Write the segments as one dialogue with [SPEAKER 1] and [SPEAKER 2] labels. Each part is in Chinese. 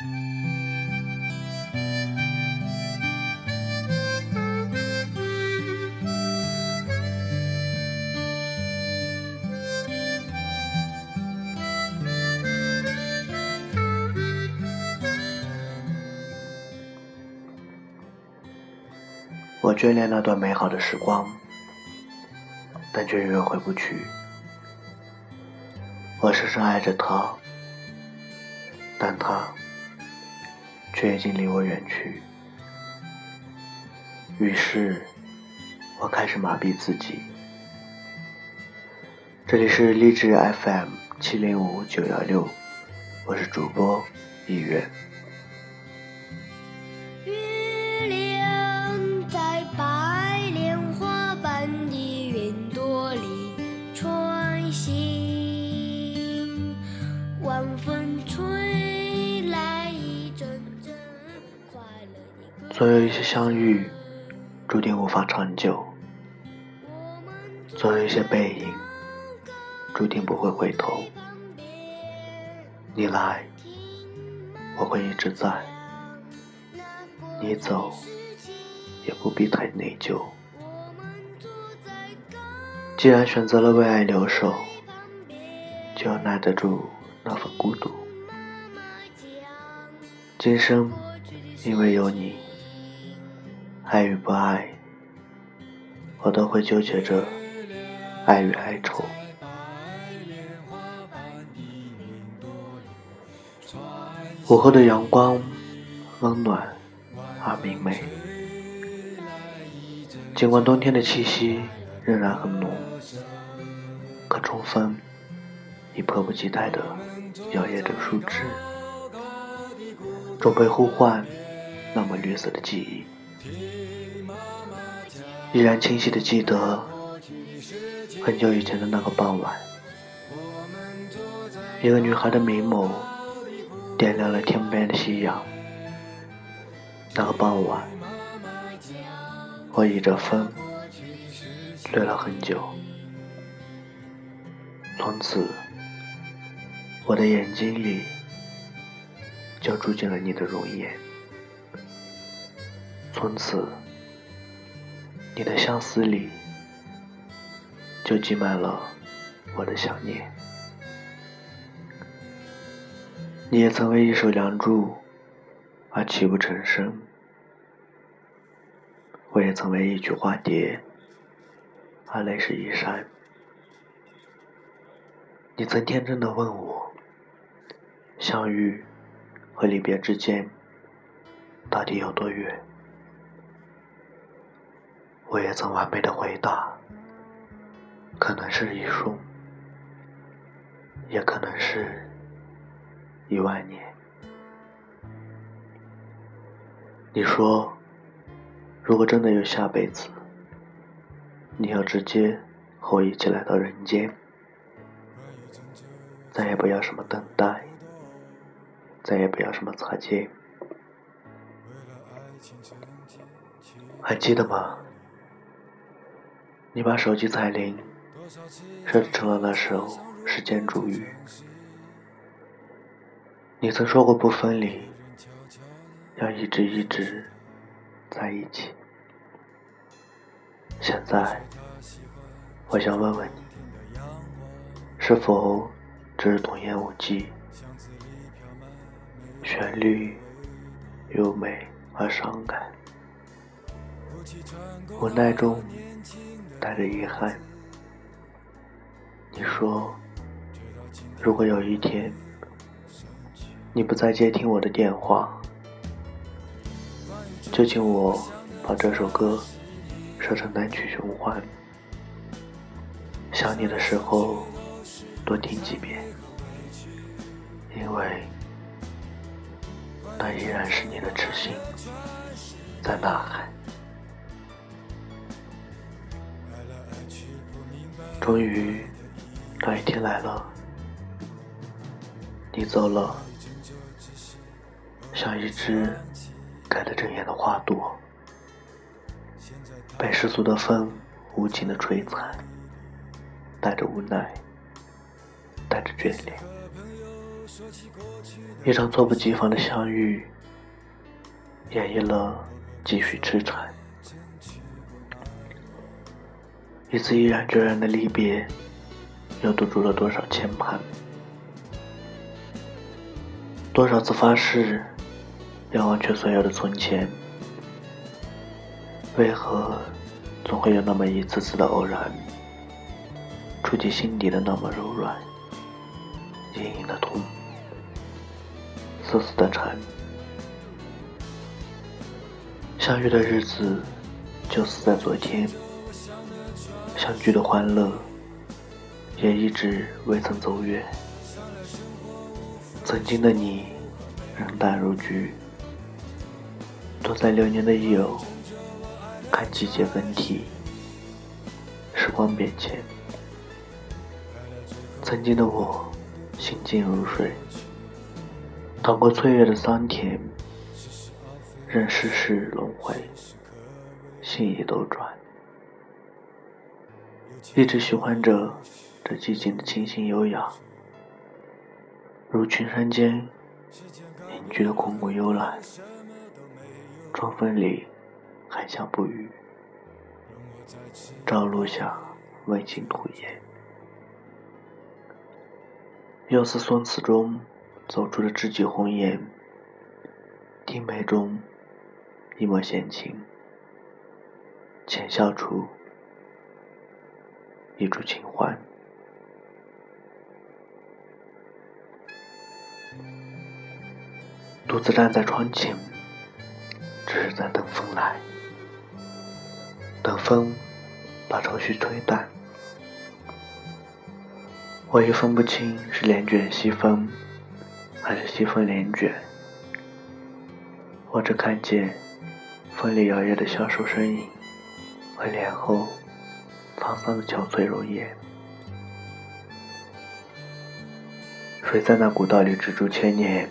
[SPEAKER 1] 我眷恋那段美好的时光，但却永远回不去。我深深爱着他，但他却已经离我远去。于是，我开始麻痹自己。这里是励志 FM 七零五九幺六，我是主播一月。总有一些相遇，注定无法长久；总有一些背影，注定不会回头。你来，我会一直在；你走，也不必太内疚。既然选择了为爱留守，就要耐得住那份孤独。今生，因为有你。爱与不爱，我都会纠结着爱与哀愁。午后的阳光温暖而明媚，尽管冬天的气息仍然很浓，可春风已迫不及待地摇曳着树枝，准备呼唤那么绿色的记忆。依然清晰的记得很久以前的那个傍晚，一个女孩的明眸点亮了天边的夕阳。那个傍晚，我倚着风睡了很久，从此我的眼睛里就住进了你的容颜，从此。你的相思里，就挤满了我的想念。你也曾为一首《梁祝》而泣不成声，我也曾为一句化蝶而泪湿衣衫。你曾天真的问我，相遇和离别之间到底有多远？我也曾完美的回答，可能是一瞬，也可能是一万年。你说，如果真的有下辈子，你要直接和我一起来到人间，再也不要什么等待，再也不要什么擦肩，还记得吗？你把手机彩铃设置成了那首时间煮雨。你曾说过不分离，要一直一直在一起。现在，我想问问你，是否只是童言无忌？旋律优美而伤感，无奈中。带着遗憾，你说，如果有一天你不再接听我的电话，就请我把这首歌设成单曲循环，想你的时候多听几遍，因为那依然是你的痴心在呐喊。终于，那一天来了，你走了，像一只开得正艳的花朵，被世俗的风无情的摧残，带着无奈，带着眷恋。一场猝不及防的相遇，演绎了继续痴缠；一次毅然决然的离别，又堵住了多少牵绊？多少次发誓要忘却所有的从前，为何总会有那么一次次的偶然，触及心底的那么柔软，隐隐的痛？丝丝的缠，相遇的日子就死在昨天，相聚的欢乐也一直未曾走远。曾经的你，人淡如菊，躲在流年的有，看季节更替，时光变迁。曾经的我，心静如水。逃过岁月的桑田，任世事轮回，心已斗转。一直喜欢着这寂静的清新优雅，如群山间隐居的空谷幽兰，窗缝里含香不语，朝露下温情吐艳，又似宋词中。走出了知己红颜，低眉中一抹闲情，浅笑处一株清欢。独自站在窗前，只是在等风来，等风把愁绪吹淡。我已分不清是帘卷西风。还是西风帘卷，我只看见风里摇曳的消瘦身影和脸后沧桑的憔悴容颜。谁在那古道里止住千年？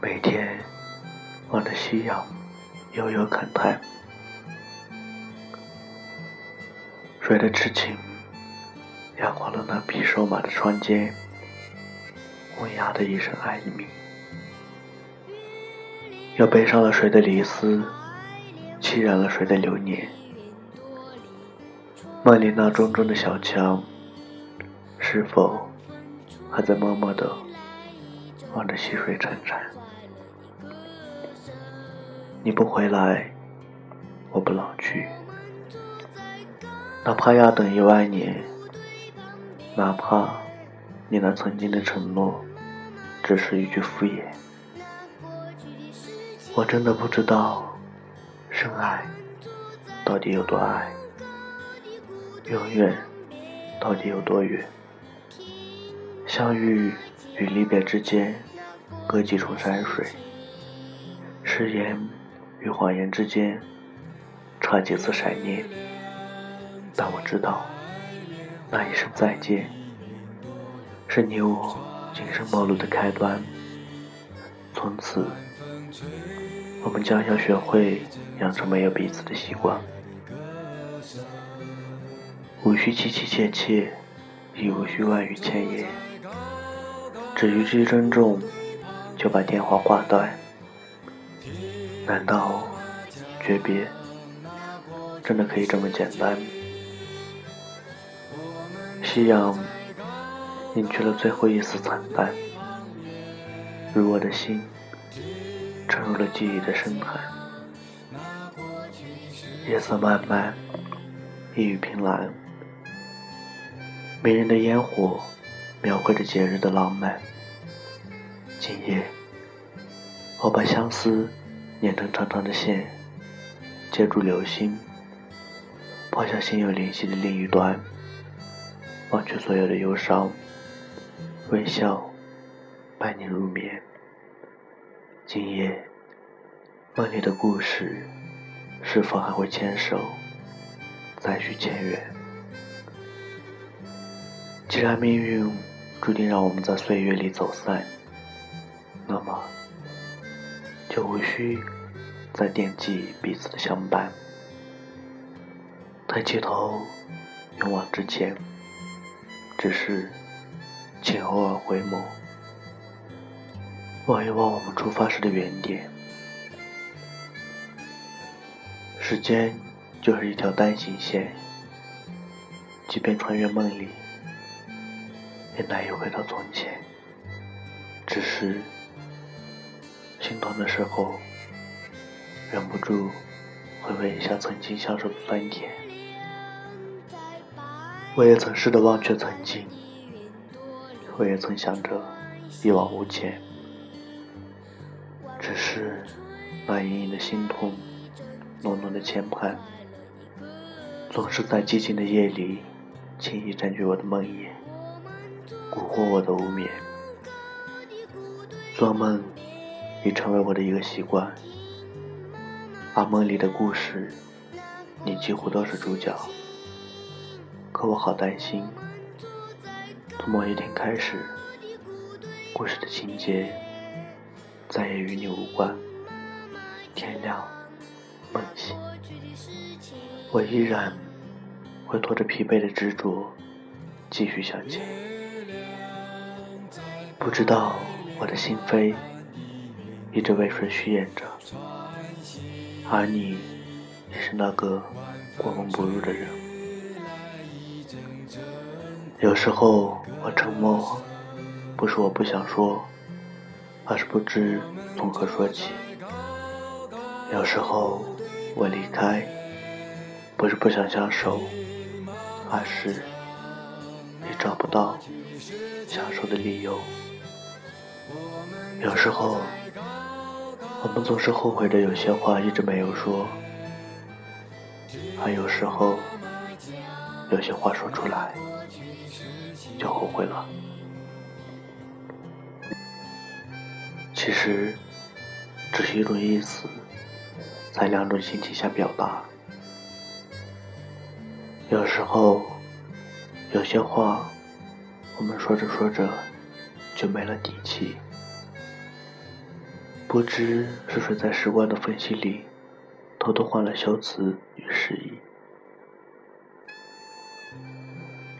[SPEAKER 1] 每天望着夕阳悠悠感叹。谁的痴情压垮了那匹瘦马的双肩？乌鸦的一声哀鸣，又背上了谁的离思，凄染了谁的流年？梦里那重重的小桥，是否还在默默的望着溪水潺潺？你不回来，我不老去，哪怕要等一万年，哪怕你那曾经的承诺。只是一句敷衍，我真的不知道深爱到底有多爱，永远到底有多远。相遇与离别之间隔几重山水，誓言与谎言之间差几次闪念，但我知道，那一声再见，是你我。今生陌路的开端，从此，我们将要学会养成没有彼此的习惯，无需凄凄切切，亦无需万语千言，只一句珍重，就把电话挂断。难道诀别真的可以这么简单？夕阳。隐去了最后一丝惨淡，如我的心沉入了记忆的深海。夜色漫漫，一雨凭栏，迷人的烟火描绘着节日的浪漫。今夜，我把相思捻成长长的线，借助流星，抛向心有灵犀的另一端，忘却所有的忧伤。微笑，伴你入眠。今夜，梦里的故事，是否还会牵手，再续前缘？既然命运注定让我们在岁月里走散，那么，就无需再惦记彼此的相伴。抬起头，勇往直前，只是。请偶尔回眸，望一望我们出发时的原点，时间就是一条单行线，即便穿越梦里，也难以回到从前。只是心痛的时候，忍不住回味一下曾经相守的酸甜。我也曾试着忘却曾经，我也曾想着一往无前。只是那隐隐的心痛，浓浓的牵绊，总是在寂静的夜里，轻易占据我的梦魇，蛊惑我的无眠。做梦已成为我的一个习惯，而梦里的故事，你几乎都是主角。可我好担心，从某一天开始，故事的情节再也与你无关。天亮，梦醒，我依然会拖着疲惫的执着继续向前。不知道。我的心扉一直为谁虚掩着，而你也是那个过门不入的人。有时候我沉默，不是我不想说，而是不知从何说起。有时候我离开，不是不想相守，而是也找不到相守的理由。有时候，我们总是后悔着有些话一直没有说，而有时候，有些话说出来就后悔了。其实，只是一种意思，在两种心情下表达。有时候，有些话，我们说着说着就没了底气。不知是谁在时光的缝隙里偷偷换了修辞与诗意。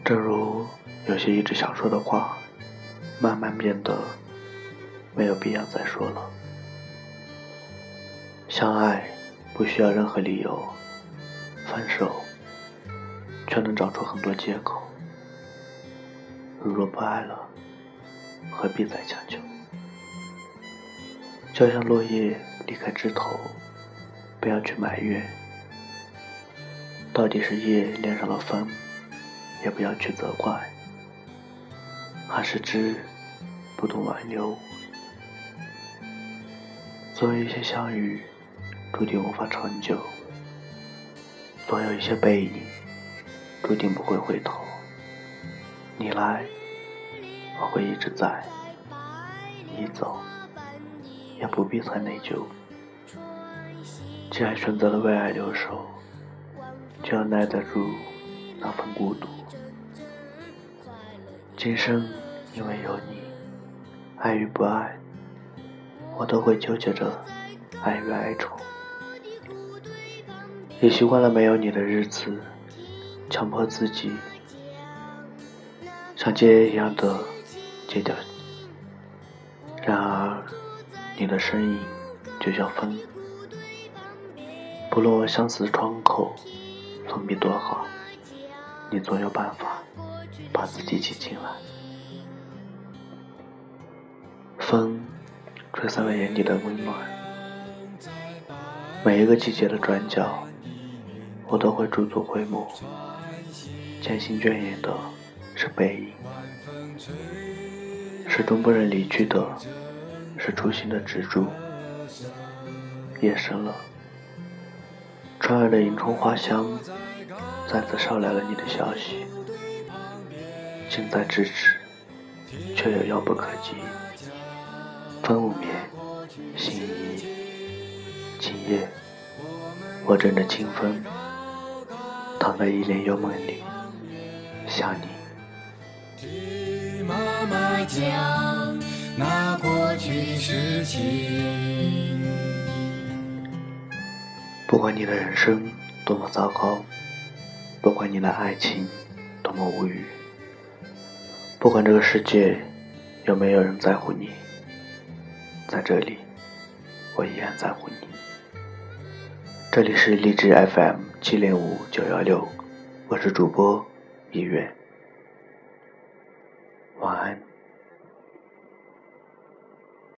[SPEAKER 1] 正如有些一直想说的话，慢慢变得没有必要再说了。相爱不需要任何理由，分手却能找出很多借口。如若不爱了，何必再强求？就像落叶离开枝头，不要去埋怨，到底是叶恋上了风，也不要去责怪，还是枝不懂挽留。总有一些相遇注定无法长久，总有一些背影注定不会回头。你来，我会一直在；你走。也不必太内疚。既然选择了为爱留守，就要耐得住那份孤独。今生因为有你，爱与不爱，我都会纠结着爱与哀愁。也习惯了没有你的日子，强迫自己像戒烟一样的戒掉。然而。你的身影就像风，不落相思窗口封闭多好，你总有办法把自己挤进来。风吹散了眼底的温暖，每一个季节的转角，我都会驻足回眸，渐行渐远的是背影，始终不忍离去的。是初心的执着。夜深了，窗外的迎春花香再次捎来了你的消息，近在咫尺，却又遥不可及。风无眠，心依。今夜，我枕着清风，躺在一帘幽梦里，想你。妈讲那过去事情。不管你的人生多么糟糕，不管你的爱情多么无语，不管这个世界有没有人在乎你，在这里，我依然在乎你。这里是荔枝 FM 七零五九幺六，我是主播一月，晚安。